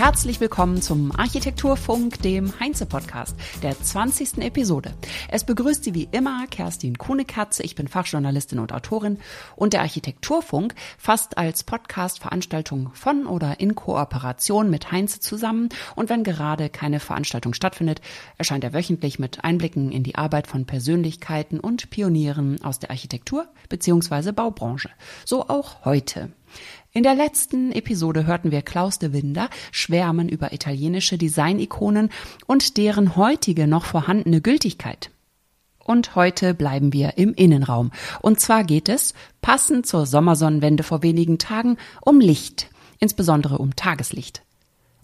Herzlich willkommen zum Architekturfunk, dem Heinze-Podcast, der 20. Episode. Es begrüßt Sie wie immer Kerstin Kuhnekatze. Ich bin Fachjournalistin und Autorin und der Architekturfunk fasst als Podcast Veranstaltungen von oder in Kooperation mit Heinze zusammen. Und wenn gerade keine Veranstaltung stattfindet, erscheint er wöchentlich mit Einblicken in die Arbeit von Persönlichkeiten und Pionieren aus der Architektur bzw. Baubranche. So auch heute. In der letzten Episode hörten wir Klaus de Winder schwärmen über italienische Designikonen und deren heutige noch vorhandene Gültigkeit. Und heute bleiben wir im Innenraum. Und zwar geht es, passend zur Sommersonnenwende vor wenigen Tagen, um Licht, insbesondere um Tageslicht.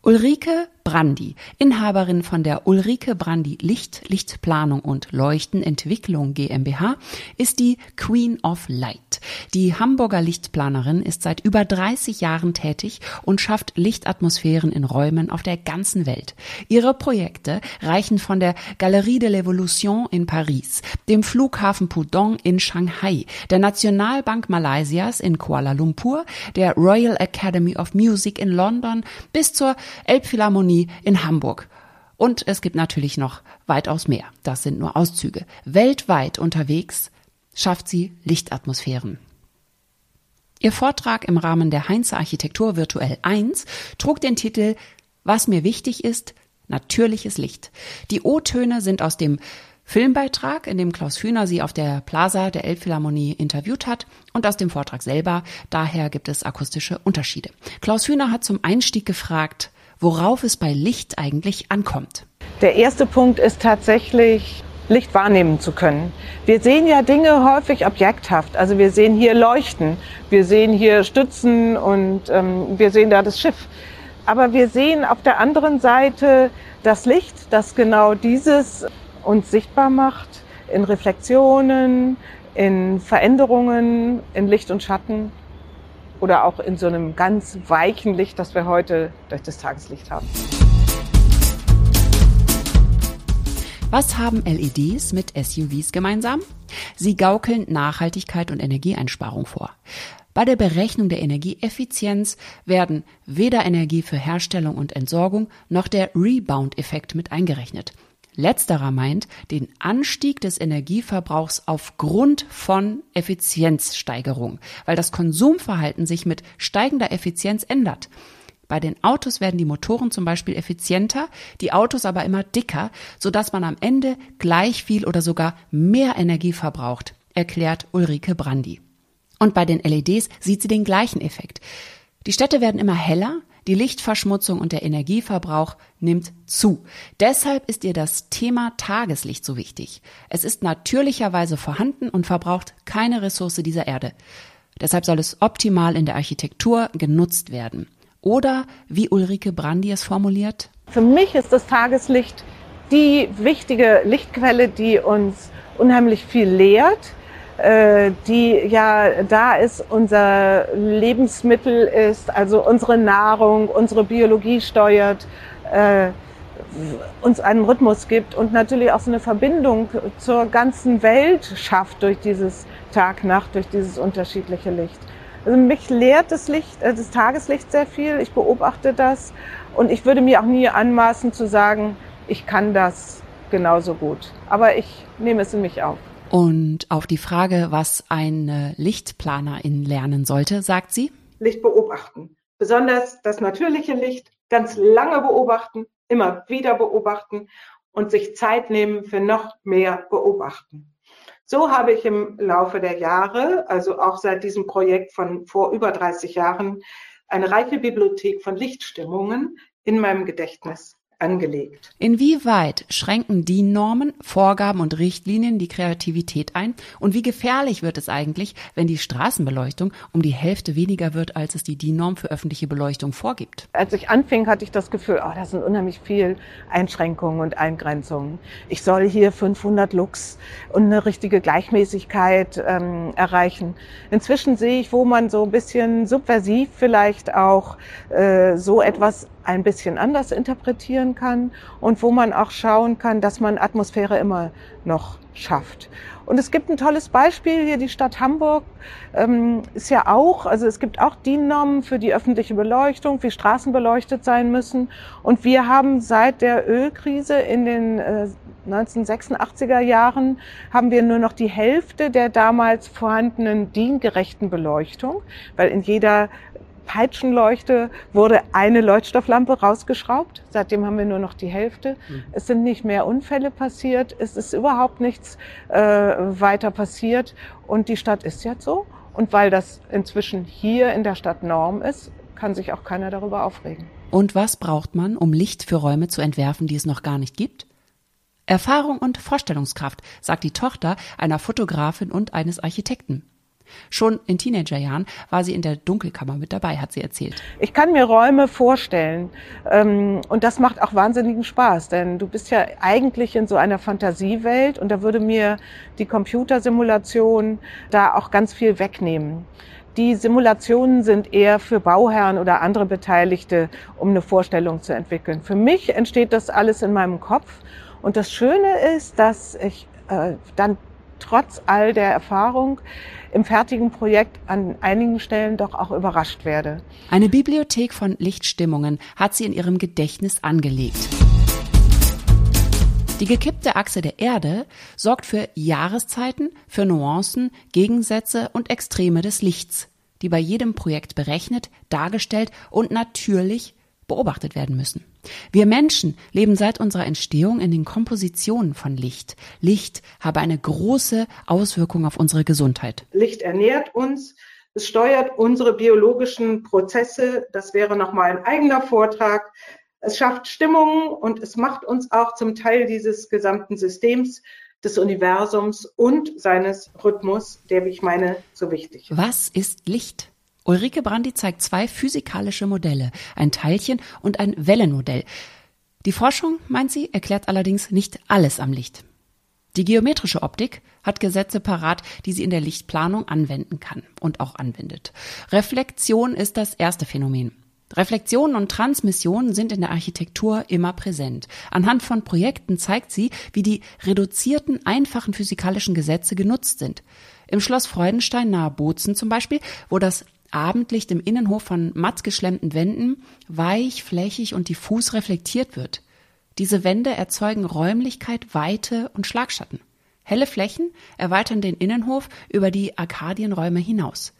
Ulrike Brandi, Inhaberin von der Ulrike Brandi Licht, Lichtplanung und Leuchtenentwicklung GmbH, ist die Queen of Light. Die Hamburger Lichtplanerin ist seit über 30 Jahren tätig und schafft Lichtatmosphären in Räumen auf der ganzen Welt. Ihre Projekte reichen von der Galerie de l'Evolution in Paris, dem Flughafen Pudong in Shanghai, der Nationalbank Malaysias in Kuala Lumpur, der Royal Academy of Music in London bis zur Elbphilharmonie in Hamburg. Und es gibt natürlich noch weitaus mehr. Das sind nur Auszüge. Weltweit unterwegs schafft sie Lichtatmosphären. Ihr Vortrag im Rahmen der Heinze Architektur Virtuell 1 trug den Titel Was mir wichtig ist, natürliches Licht. Die O-Töne sind aus dem Filmbeitrag, in dem Klaus Hühner sie auf der Plaza der Elbphilharmonie interviewt hat und aus dem Vortrag selber. Daher gibt es akustische Unterschiede. Klaus Hühner hat zum Einstieg gefragt, worauf es bei Licht eigentlich ankommt. Der erste Punkt ist tatsächlich, Licht wahrnehmen zu können. Wir sehen ja Dinge häufig objekthaft. Also wir sehen hier Leuchten, wir sehen hier Stützen und ähm, wir sehen da das Schiff. Aber wir sehen auf der anderen Seite das Licht, das genau dieses uns sichtbar macht in Reflexionen, in Veränderungen, in Licht und Schatten oder auch in so einem ganz weichen Licht, das wir heute durch das Tageslicht haben. Was haben LEDs mit SUVs gemeinsam? Sie gaukeln Nachhaltigkeit und Energieeinsparung vor. Bei der Berechnung der Energieeffizienz werden weder Energie für Herstellung und Entsorgung noch der Rebound-Effekt mit eingerechnet. Letzterer meint den Anstieg des Energieverbrauchs aufgrund von Effizienzsteigerung, weil das Konsumverhalten sich mit steigender Effizienz ändert. Bei den Autos werden die Motoren zum Beispiel effizienter, die Autos aber immer dicker, sodass man am Ende gleich viel oder sogar mehr Energie verbraucht, erklärt Ulrike Brandi. Und bei den LEDs sieht sie den gleichen Effekt. Die Städte werden immer heller, die Lichtverschmutzung und der Energieverbrauch nimmt zu. Deshalb ist ihr das Thema Tageslicht so wichtig. Es ist natürlicherweise vorhanden und verbraucht keine Ressource dieser Erde. Deshalb soll es optimal in der Architektur genutzt werden. Oder wie Ulrike Brandi es formuliert? Für mich ist das Tageslicht die wichtige Lichtquelle, die uns unheimlich viel lehrt, die ja da ist, unser Lebensmittel ist, also unsere Nahrung, unsere Biologie steuert, äh, uns einen Rhythmus gibt und natürlich auch so eine Verbindung zur ganzen Welt schafft durch dieses Tag-Nacht, durch dieses unterschiedliche Licht. Also mich lehrt das Licht, äh, das Tageslicht sehr viel. Ich beobachte das und ich würde mir auch nie anmaßen zu sagen, ich kann das genauso gut. Aber ich nehme es in mich auf. Und auf die Frage, was eine Lichtplanerin lernen sollte, sagt sie? Licht beobachten. Besonders das natürliche Licht ganz lange beobachten, immer wieder beobachten und sich Zeit nehmen für noch mehr beobachten. So habe ich im Laufe der Jahre, also auch seit diesem Projekt von vor über 30 Jahren, eine reiche Bibliothek von Lichtstimmungen in meinem Gedächtnis angelegt. Inwieweit schränken die Normen, Vorgaben und Richtlinien die Kreativität ein? Und wie gefährlich wird es eigentlich, wenn die Straßenbeleuchtung um die Hälfte weniger wird, als es die DIN-Norm für öffentliche Beleuchtung vorgibt? Als ich anfing, hatte ich das Gefühl, oh, das sind unheimlich viel Einschränkungen und Eingrenzungen. Ich soll hier 500 Lux und eine richtige Gleichmäßigkeit ähm, erreichen. Inzwischen sehe ich, wo man so ein bisschen subversiv vielleicht auch äh, so etwas ein bisschen anders interpretieren kann und wo man auch schauen kann, dass man Atmosphäre immer noch schafft. Und es gibt ein tolles Beispiel hier, die Stadt Hamburg ähm, ist ja auch, also es gibt auch DIN-Normen für die öffentliche Beleuchtung, wie Straßen beleuchtet sein müssen. Und wir haben seit der Ölkrise in den äh, 1986er Jahren haben wir nur noch die Hälfte der damals vorhandenen DIN-gerechten Beleuchtung, weil in jeder Peitschenleuchte wurde eine Leuchtstofflampe rausgeschraubt. Seitdem haben wir nur noch die Hälfte. Mhm. Es sind nicht mehr Unfälle passiert. Es ist überhaupt nichts äh, weiter passiert. Und die Stadt ist jetzt so. Und weil das inzwischen hier in der Stadt Norm ist, kann sich auch keiner darüber aufregen. Und was braucht man, um Licht für Räume zu entwerfen, die es noch gar nicht gibt? Erfahrung und Vorstellungskraft, sagt die Tochter einer Fotografin und eines Architekten. Schon in Teenagerjahren war sie in der Dunkelkammer mit dabei, hat sie erzählt. Ich kann mir Räume vorstellen ähm, und das macht auch wahnsinnigen Spaß, denn du bist ja eigentlich in so einer Fantasiewelt und da würde mir die Computersimulation da auch ganz viel wegnehmen. Die Simulationen sind eher für Bauherren oder andere Beteiligte, um eine Vorstellung zu entwickeln. Für mich entsteht das alles in meinem Kopf und das Schöne ist, dass ich äh, dann trotz all der Erfahrung im fertigen Projekt an einigen Stellen doch auch überrascht werde. Eine Bibliothek von Lichtstimmungen hat sie in ihrem Gedächtnis angelegt. Die gekippte Achse der Erde sorgt für Jahreszeiten, für Nuancen, Gegensätze und Extreme des Lichts, die bei jedem Projekt berechnet, dargestellt und natürlich beobachtet werden müssen. Wir Menschen leben seit unserer Entstehung in den Kompositionen von Licht. Licht habe eine große Auswirkung auf unsere Gesundheit. Licht ernährt uns, es steuert unsere biologischen Prozesse. Das wäre nochmal ein eigener Vortrag. Es schafft Stimmungen und es macht uns auch zum Teil dieses gesamten Systems des Universums und seines Rhythmus, der, wie ich meine, so wichtig ist. Was ist Licht? Ulrike Brandi zeigt zwei physikalische Modelle, ein Teilchen und ein Wellenmodell. Die Forschung, meint sie, erklärt allerdings nicht alles am Licht. Die geometrische Optik hat Gesetze parat, die sie in der Lichtplanung anwenden kann und auch anwendet. Reflexion ist das erste Phänomen. Reflexion und Transmission sind in der Architektur immer präsent. Anhand von Projekten zeigt sie, wie die reduzierten, einfachen physikalischen Gesetze genutzt sind. Im Schloss Freudenstein nahe Bozen zum Beispiel, wo das Abendlicht im Innenhof von matt geschlemmten Wänden weich, flächig und diffus reflektiert wird. Diese Wände erzeugen Räumlichkeit, Weite und Schlagschatten. Helle Flächen erweitern den Innenhof über die Arkadienräume hinaus.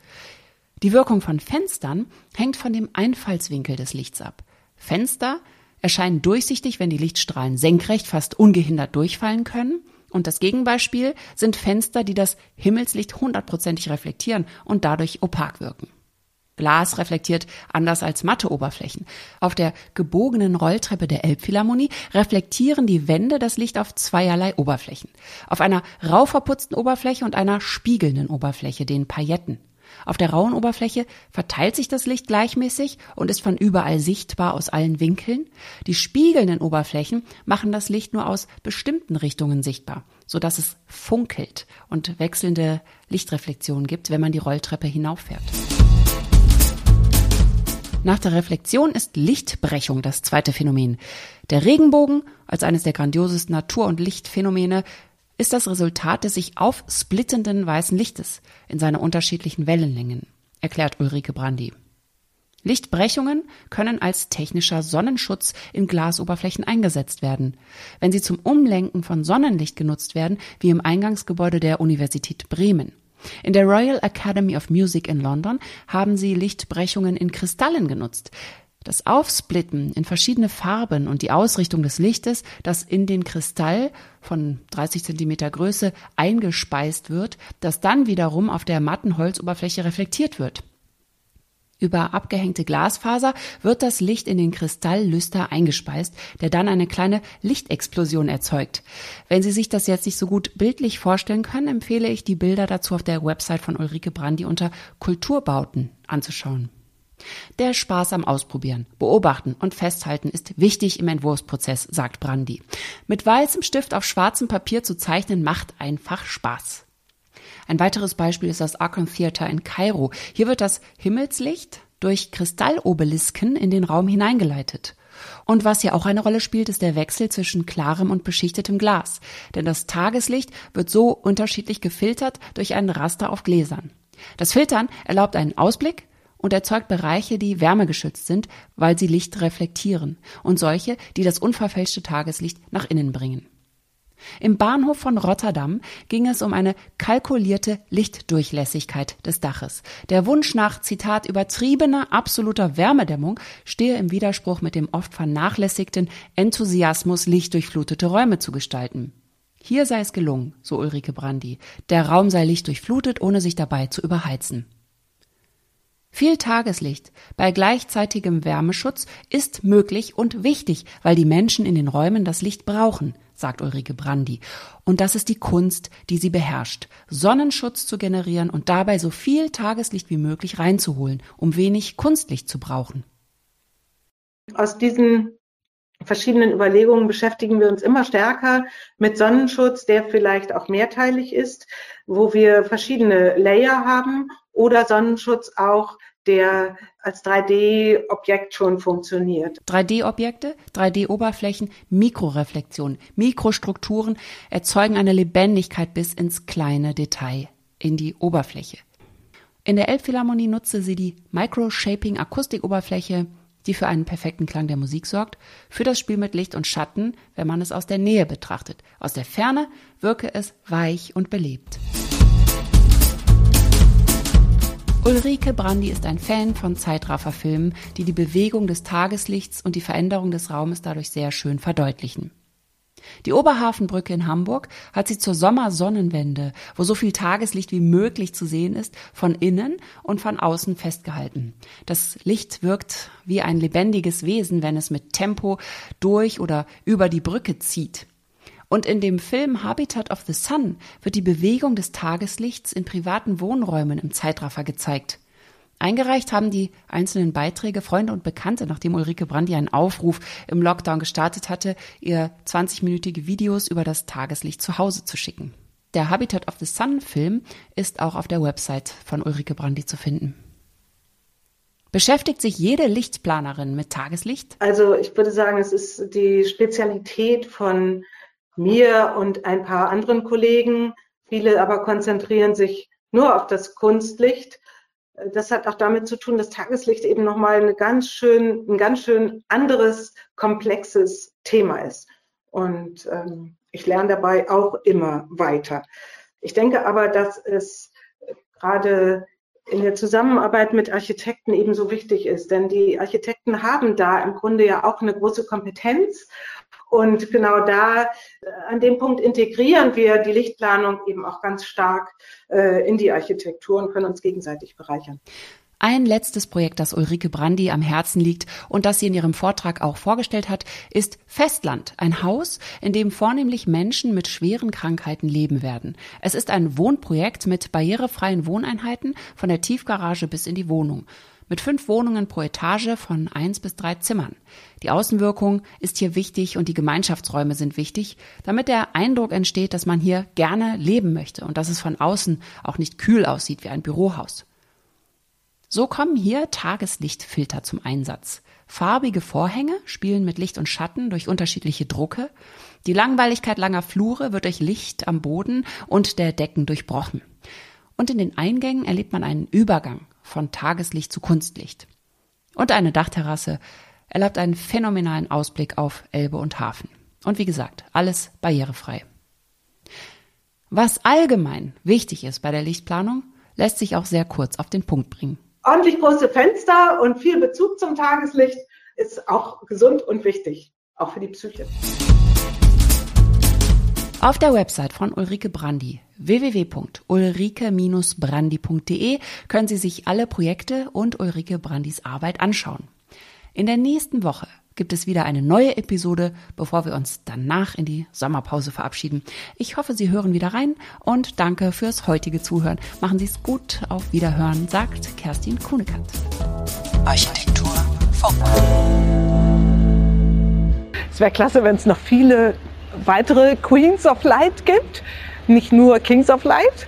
Die Wirkung von Fenstern hängt von dem Einfallswinkel des Lichts ab. Fenster erscheinen durchsichtig, wenn die Lichtstrahlen senkrecht fast ungehindert durchfallen können. Und das Gegenbeispiel sind Fenster, die das Himmelslicht hundertprozentig reflektieren und dadurch opak wirken. Glas reflektiert anders als matte Oberflächen. Auf der gebogenen Rolltreppe der Elbphilharmonie reflektieren die Wände das Licht auf zweierlei Oberflächen. Auf einer rau verputzten Oberfläche und einer spiegelnden Oberfläche, den Pailletten. Auf der rauen Oberfläche verteilt sich das Licht gleichmäßig und ist von überall sichtbar aus allen Winkeln. Die spiegelnden Oberflächen machen das Licht nur aus bestimmten Richtungen sichtbar, so dass es funkelt und wechselnde Lichtreflexionen gibt, wenn man die Rolltreppe hinauffährt. Nach der Reflexion ist Lichtbrechung das zweite Phänomen. Der Regenbogen, als eines der grandiosesten Natur- und Lichtphänomene, ist das Resultat des sich aufsplittenden weißen Lichtes in seine unterschiedlichen Wellenlängen, erklärt Ulrike Brandi. Lichtbrechungen können als technischer Sonnenschutz in Glasoberflächen eingesetzt werden. Wenn sie zum Umlenken von Sonnenlicht genutzt werden, wie im Eingangsgebäude der Universität Bremen. In der Royal Academy of Music in London haben sie Lichtbrechungen in Kristallen genutzt. Das Aufsplitten in verschiedene Farben und die Ausrichtung des Lichtes, das in den Kristall von 30 Zentimeter Größe eingespeist wird, das dann wiederum auf der matten Holzoberfläche reflektiert wird. Über abgehängte Glasfaser wird das Licht in den Kristalllüster eingespeist, der dann eine kleine Lichtexplosion erzeugt. Wenn Sie sich das jetzt nicht so gut bildlich vorstellen können, empfehle ich die Bilder dazu auf der Website von Ulrike Brandi unter Kulturbauten anzuschauen. Der Spaß am Ausprobieren, Beobachten und Festhalten ist wichtig im Entwurfsprozess, sagt Brandi. Mit weißem Stift auf schwarzem Papier zu zeichnen macht einfach Spaß. Ein weiteres Beispiel ist das Arkham Theater in Kairo. Hier wird das Himmelslicht durch Kristallobelisken in den Raum hineingeleitet. Und was hier auch eine Rolle spielt, ist der Wechsel zwischen klarem und beschichtetem Glas. Denn das Tageslicht wird so unterschiedlich gefiltert durch einen Raster auf Gläsern. Das Filtern erlaubt einen Ausblick und erzeugt Bereiche, die wärmegeschützt sind, weil sie Licht reflektieren und solche, die das unverfälschte Tageslicht nach innen bringen. Im Bahnhof von Rotterdam ging es um eine kalkulierte Lichtdurchlässigkeit des Daches. Der Wunsch nach, Zitat, übertriebener, absoluter Wärmedämmung stehe im Widerspruch mit dem oft vernachlässigten Enthusiasmus, lichtdurchflutete Räume zu gestalten. Hier sei es gelungen, so Ulrike Brandi. Der Raum sei lichtdurchflutet, ohne sich dabei zu überheizen. Viel Tageslicht bei gleichzeitigem Wärmeschutz ist möglich und wichtig, weil die Menschen in den Räumen das Licht brauchen – sagt Ulrike Brandi. Und das ist die Kunst, die sie beherrscht. Sonnenschutz zu generieren und dabei so viel Tageslicht wie möglich reinzuholen, um wenig Kunstlicht zu brauchen. Aus diesen verschiedenen Überlegungen beschäftigen wir uns immer stärker mit Sonnenschutz, der vielleicht auch mehrteilig ist, wo wir verschiedene Layer haben oder Sonnenschutz auch, der als 3D-Objekt schon funktioniert. 3D-Objekte, 3D-Oberflächen, Mikroreflexionen, Mikrostrukturen erzeugen eine Lebendigkeit bis ins kleine Detail, in die Oberfläche. In der Elbphilharmonie nutzte sie die Micro-Shaping Akustikoberfläche, die für einen perfekten Klang der Musik sorgt, für das Spiel mit Licht und Schatten, wenn man es aus der Nähe betrachtet. Aus der Ferne wirke es weich und belebt. Ulrike Brandi ist ein Fan von Zeitrafferfilmen, die die Bewegung des Tageslichts und die Veränderung des Raumes dadurch sehr schön verdeutlichen. Die Oberhafenbrücke in Hamburg hat sie zur Sommersonnenwende, wo so viel Tageslicht wie möglich zu sehen ist, von innen und von außen festgehalten. Das Licht wirkt wie ein lebendiges Wesen, wenn es mit Tempo durch oder über die Brücke zieht. Und in dem Film Habitat of the Sun wird die Bewegung des Tageslichts in privaten Wohnräumen im Zeitraffer gezeigt. Eingereicht haben die einzelnen Beiträge Freunde und Bekannte, nachdem Ulrike Brandi einen Aufruf im Lockdown gestartet hatte, ihr 20-minütige Videos über das Tageslicht zu Hause zu schicken. Der Habitat of the Sun Film ist auch auf der Website von Ulrike Brandi zu finden. Beschäftigt sich jede Lichtplanerin mit Tageslicht? Also ich würde sagen, es ist die Spezialität von mir und ein paar anderen Kollegen. Viele aber konzentrieren sich nur auf das Kunstlicht. Das hat auch damit zu tun, dass Tageslicht eben nochmal eine ganz schön, ein ganz schön anderes, komplexes Thema ist. Und ähm, ich lerne dabei auch immer weiter. Ich denke aber, dass es gerade in der Zusammenarbeit mit Architekten ebenso wichtig ist, denn die Architekten haben da im Grunde ja auch eine große Kompetenz und genau da, äh, an dem Punkt integrieren wir die Lichtplanung eben auch ganz stark äh, in die Architektur und können uns gegenseitig bereichern. Ein letztes Projekt, das Ulrike Brandi am Herzen liegt und das sie in ihrem Vortrag auch vorgestellt hat, ist Festland, ein Haus, in dem vornehmlich Menschen mit schweren Krankheiten leben werden. Es ist ein Wohnprojekt mit barrierefreien Wohneinheiten von der Tiefgarage bis in die Wohnung mit fünf Wohnungen pro Etage von eins bis drei Zimmern. Die Außenwirkung ist hier wichtig und die Gemeinschaftsräume sind wichtig, damit der Eindruck entsteht, dass man hier gerne leben möchte und dass es von außen auch nicht kühl aussieht wie ein Bürohaus. So kommen hier Tageslichtfilter zum Einsatz. Farbige Vorhänge spielen mit Licht und Schatten durch unterschiedliche Drucke. Die Langweiligkeit langer Flure wird durch Licht am Boden und der Decken durchbrochen. Und in den Eingängen erlebt man einen Übergang von Tageslicht zu Kunstlicht. Und eine Dachterrasse erlaubt einen phänomenalen Ausblick auf Elbe und Hafen. Und wie gesagt, alles barrierefrei. Was allgemein wichtig ist bei der Lichtplanung, lässt sich auch sehr kurz auf den Punkt bringen. Ordentlich große Fenster und viel Bezug zum Tageslicht ist auch gesund und wichtig, auch für die Psyche. Auf der Website von Ulrike Brandi www.ulrike-brandi.de können Sie sich alle Projekte und Ulrike Brandis Arbeit anschauen. In der nächsten Woche gibt es wieder eine neue Episode, bevor wir uns danach in die Sommerpause verabschieden. Ich hoffe, Sie hören wieder rein und danke fürs heutige Zuhören. Machen Sie es gut, auf Wiederhören, sagt Kerstin Kuhnekant. Architektur Funk. Es wäre klasse, wenn es noch viele weitere Queens of Light gibt, nicht nur Kings of Light.